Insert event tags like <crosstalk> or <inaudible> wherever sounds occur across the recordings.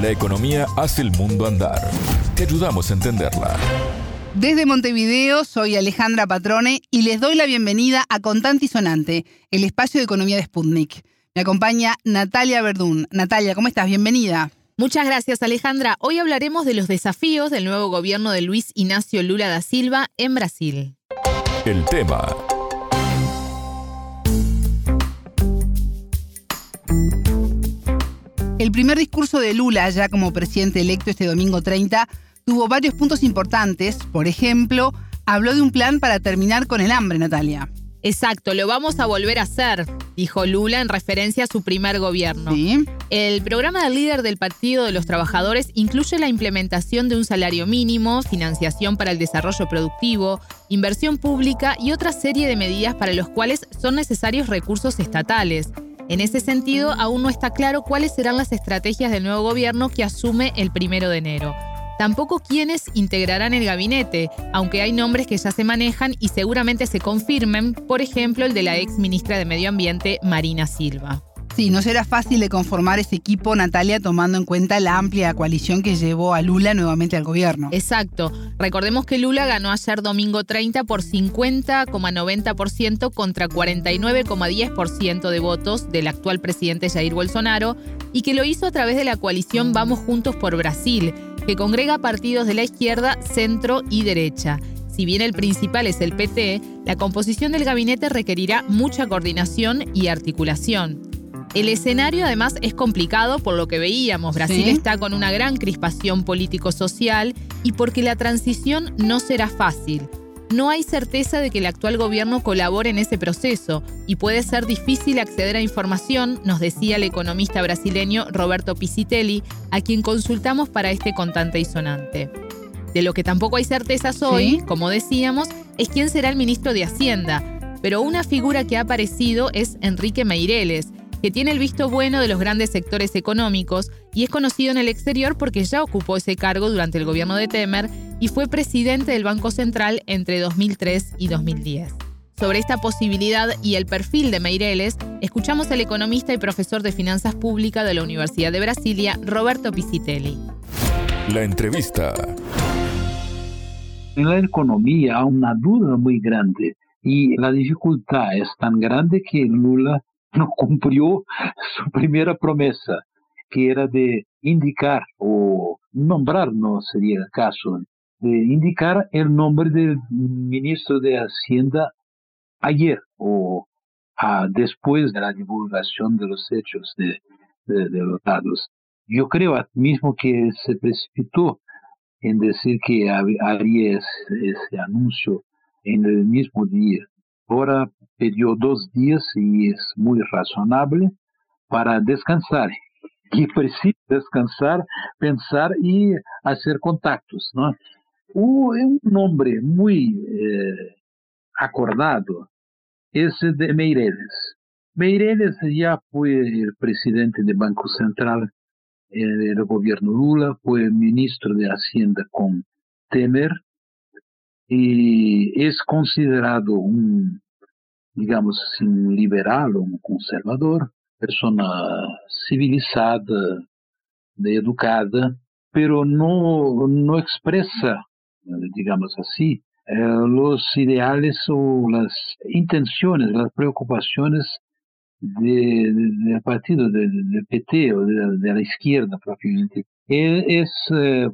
La economía hace el mundo andar. Te ayudamos a entenderla. Desde Montevideo soy Alejandra Patrone y les doy la bienvenida a Contante y Sonante, el espacio de economía de Sputnik. Me acompaña Natalia Verdún. Natalia, ¿cómo estás? Bienvenida. Muchas gracias Alejandra. Hoy hablaremos de los desafíos del nuevo gobierno de Luis Ignacio Lula da Silva en Brasil. El tema. El primer discurso de Lula, ya como presidente electo este domingo 30, tuvo varios puntos importantes. Por ejemplo, habló de un plan para terminar con el hambre, Natalia. Exacto, lo vamos a volver a hacer, dijo Lula en referencia a su primer gobierno. El programa del líder del Partido de los Trabajadores incluye la implementación de un salario mínimo, financiación para el desarrollo productivo, inversión pública y otra serie de medidas para los cuales son necesarios recursos estatales. En ese sentido, aún no está claro cuáles serán las estrategias del nuevo gobierno que asume el primero de enero. Tampoco quiénes integrarán el gabinete, aunque hay nombres que ya se manejan y seguramente se confirmen, por ejemplo el de la ex ministra de Medio Ambiente, Marina Silva. Sí, no será fácil de conformar ese equipo, Natalia, tomando en cuenta la amplia coalición que llevó a Lula nuevamente al gobierno. Exacto. Recordemos que Lula ganó ayer domingo 30 por 50,90% contra 49,10% de votos del actual presidente Jair Bolsonaro y que lo hizo a través de la coalición Vamos Juntos por Brasil, que congrega partidos de la izquierda, centro y derecha. Si bien el principal es el PT, la composición del gabinete requerirá mucha coordinación y articulación. El escenario además es complicado por lo que veíamos. Brasil está con una gran crispación político-social y porque la transición no será fácil. No hay certeza de que el actual gobierno colabore en ese proceso y puede ser difícil acceder a información, nos decía el economista brasileño Roberto Pisitelli, a quien consultamos para este contante y sonante. De lo que tampoco hay certezas hoy, como decíamos, es quién será el ministro de Hacienda, pero una figura que ha aparecido es Enrique Meireles, que tiene el visto bueno de los grandes sectores económicos y es conocido en el exterior porque ya ocupó ese cargo durante el gobierno de Temer y fue presidente del Banco Central entre 2003 y 2010. Sobre esta posibilidad y el perfil de Meireles, escuchamos al economista y profesor de finanzas públicas de la Universidad de Brasilia, Roberto Pisitelli. La entrevista. En la economía hay una duda muy grande y la dificultad es tan grande que Lula no cumplió su primera promesa, que era de indicar o nombrar, no sería el caso, de indicar el nombre del ministro de Hacienda ayer o después de la divulgación de los hechos de, los datos. Yo creo mismo que se precipitó en decir que haría ese anuncio en el mismo día. Ahora pidió dos días y es muy razonable para descansar. Y <laughs> precisa descansar, pensar y hacer contactos. ¿no? Un nombre muy eh, acordado es de Meireles. Meireles ya fue el presidente del Banco Central del gobierno Lula, fue ministro de Hacienda con Temer y es considerado un digamos assim, um liberal ou um conservador, persona civilizada, educada, pero no, no expresa, digamos así, eh, los ideales o las intenciones, las preocupaciones del partido del PT o de, la izquierda propiamente. Es, eh,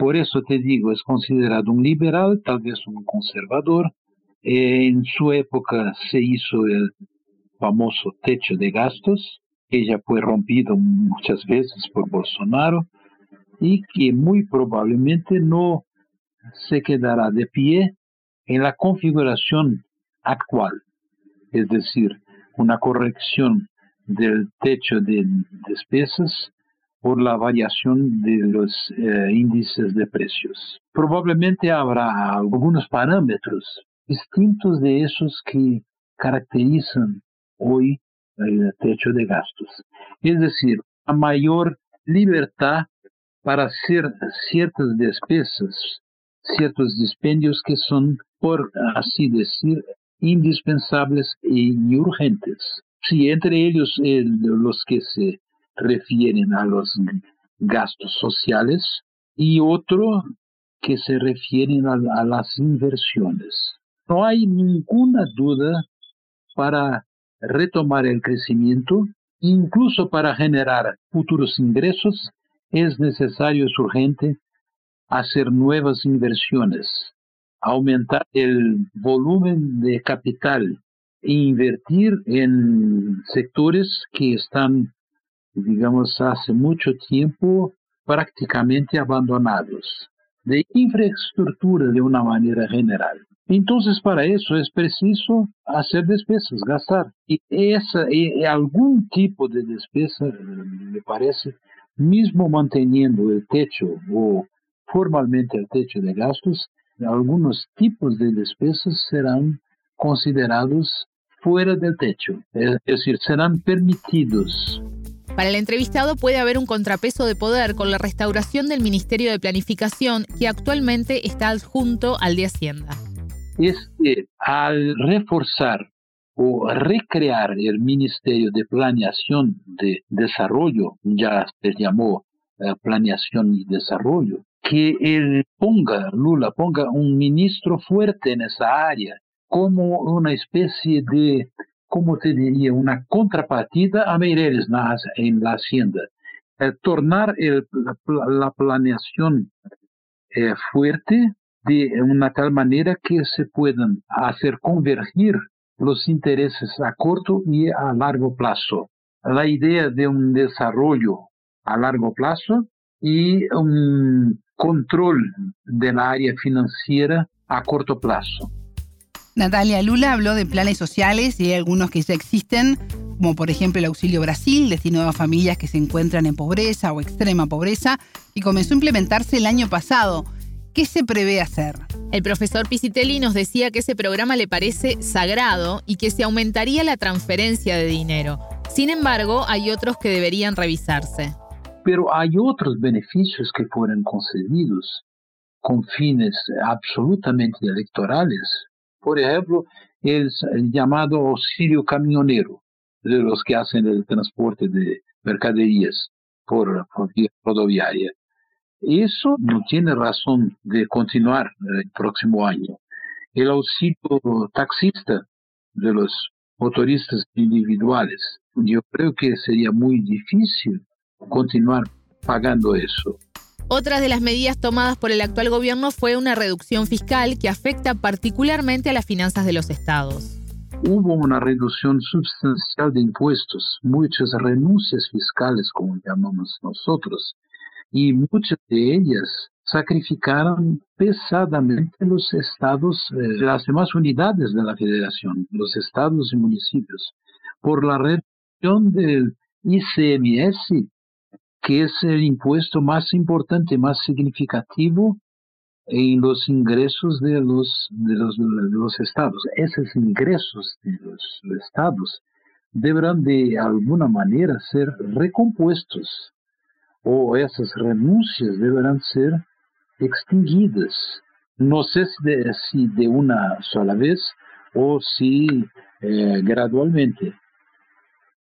por eso te digo, es considerado un liberal, tal vez un conservador, en su época se hizo el famoso techo de gastos, que ya fue rompido muchas veces por Bolsonaro y que muy probablemente no se quedará de pie en la configuración actual, es decir, una corrección del techo de despesas por la variación de los eh, índices de precios. Probablemente habrá algunos parámetros distintos de esos que caracterizan hoy el techo de gastos. Es decir, a mayor libertad para hacer ciertas despesas, ciertos dispendios que son, por así decir, indispensables y urgentes. Si entre ellos los que se refieren a los gastos sociales y otro que se refieren a, a las inversiones. No hay ninguna duda para retomar el crecimiento, incluso para generar futuros ingresos, es necesario, es urgente, hacer nuevas inversiones, aumentar el volumen de capital e invertir en sectores que están, digamos, hace mucho tiempo prácticamente abandonados, de infraestructura de una manera general. Entonces, para eso es preciso hacer despesas, gastar. Y, esa, y algún tipo de despesa, me parece, mismo manteniendo el techo o formalmente el techo de gastos, algunos tipos de despesas serán considerados fuera del techo, es decir, serán permitidos. Para el entrevistado puede haber un contrapeso de poder con la restauración del Ministerio de Planificación que actualmente está adjunto al de Hacienda. Es que al reforzar o recrear el Ministerio de Planeación de Desarrollo, ya se llamó eh, Planeación y Desarrollo, que él ponga, Lula ponga un ministro fuerte en esa área, como una especie de, ¿cómo te diría?, una contrapartida a Meireles en la hacienda. Tornar el, la, planeación eh, fuerte de una tal manera que se puedan hacer convergir los intereses a corto y a largo plazo. La idea de un desarrollo a largo plazo y un control de la área financiera a corto plazo. Natalia Lula habló de planes sociales y hay algunos que ya existen, como por ejemplo el Auxilio Brasil, destinado a familias que se encuentran en pobreza o extrema pobreza, y comenzó a implementarse el año pasado. ¿Qué se prevé hacer? El profesor Pisitelli nos decía que ese programa le parece sagrado y que se aumentaría la transferencia de dinero. Sin embargo, hay otros que deberían revisarse. Pero hay otros beneficios que fueron concedidos con fines absolutamente electorales. Por ejemplo, el, llamado auxilio camionero, de los que hacen el transporte de mercaderías por, por vía rodoviaria. Eso no tiene razón de continuar el próximo año. El auxilio taxista de los motoristas individuales, yo creo que sería muy difícil continuar pagando eso. Otra de las medidas tomadas por el actual gobierno fue una reducción fiscal que afecta particularmente a las finanzas de los estados. Hubo una reducción sustancial de impuestos, muchas renuncias fiscales, como llamamos nosotros, y muchas de ellas sacrificaron pesadamente los estados, eh, las demás unidades de la federación, los estados y municipios, por la reducción del ICMS que es el impuesto más importante, más significativo en los ingresos de los, de los, de los estados. Esos ingresos de los estados deberán de alguna manera ser recompuestos o esas renuncias deberán ser extinguidas. No sé si de, si de una sola vez o si eh, gradualmente,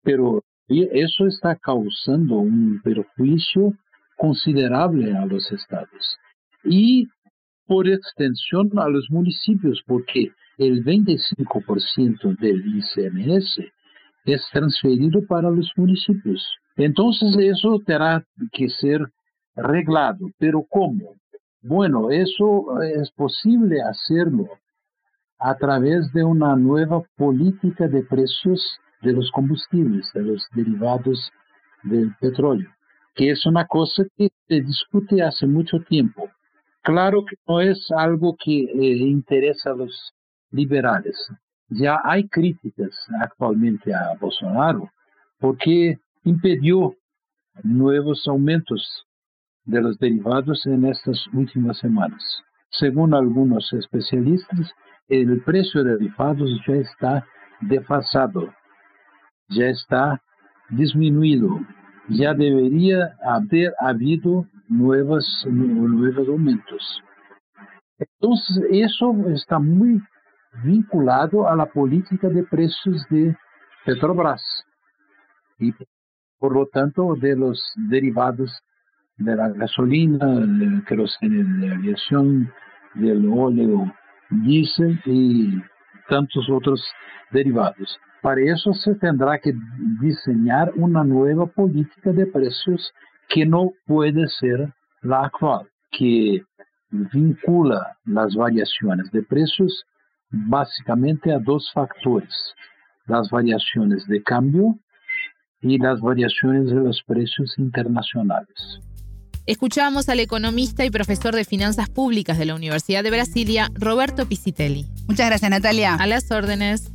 pero y eso está causando un perjuicio considerable a los estados y por extensión a los municipios, porque el 25% del ICMS es transferido para los municipios. Entonces eso tendrá que ser reglado. ¿Pero cómo? Bueno, eso es posible hacerlo a través de una nueva política de precios de los combustibles, de los derivados del petróleo, que es una cosa que se discute hace mucho tiempo. Claro que no es algo que eh, interesa a los liberales. Ya hay críticas actualmente a Bolsonaro porque impidió nuevos aumentos de los derivados en estas últimas semanas. Según algunos especialistas, el precio de derivados ya está desfasado ya está disminuido. Ya debería haber habido nuevos, nuevos aumentos. Entonces, eso está muy vinculado a la política de precios de Petrobras y, por lo tanto, de los derivados de la gasolina, del querosene de aviación, del óleo diésel y tantos otros derivados. Para eso se tendrá que diseñar una nueva política de precios que no puede ser la actual, que vincula las variaciones de precios básicamente a dos factores, las variaciones de cambio y las variaciones de los precios internacionales. Escuchamos al economista y profesor de finanzas públicas de la Universidad de Brasilia, Roberto Pisitelli. Muchas gracias, Natalia. A las órdenes.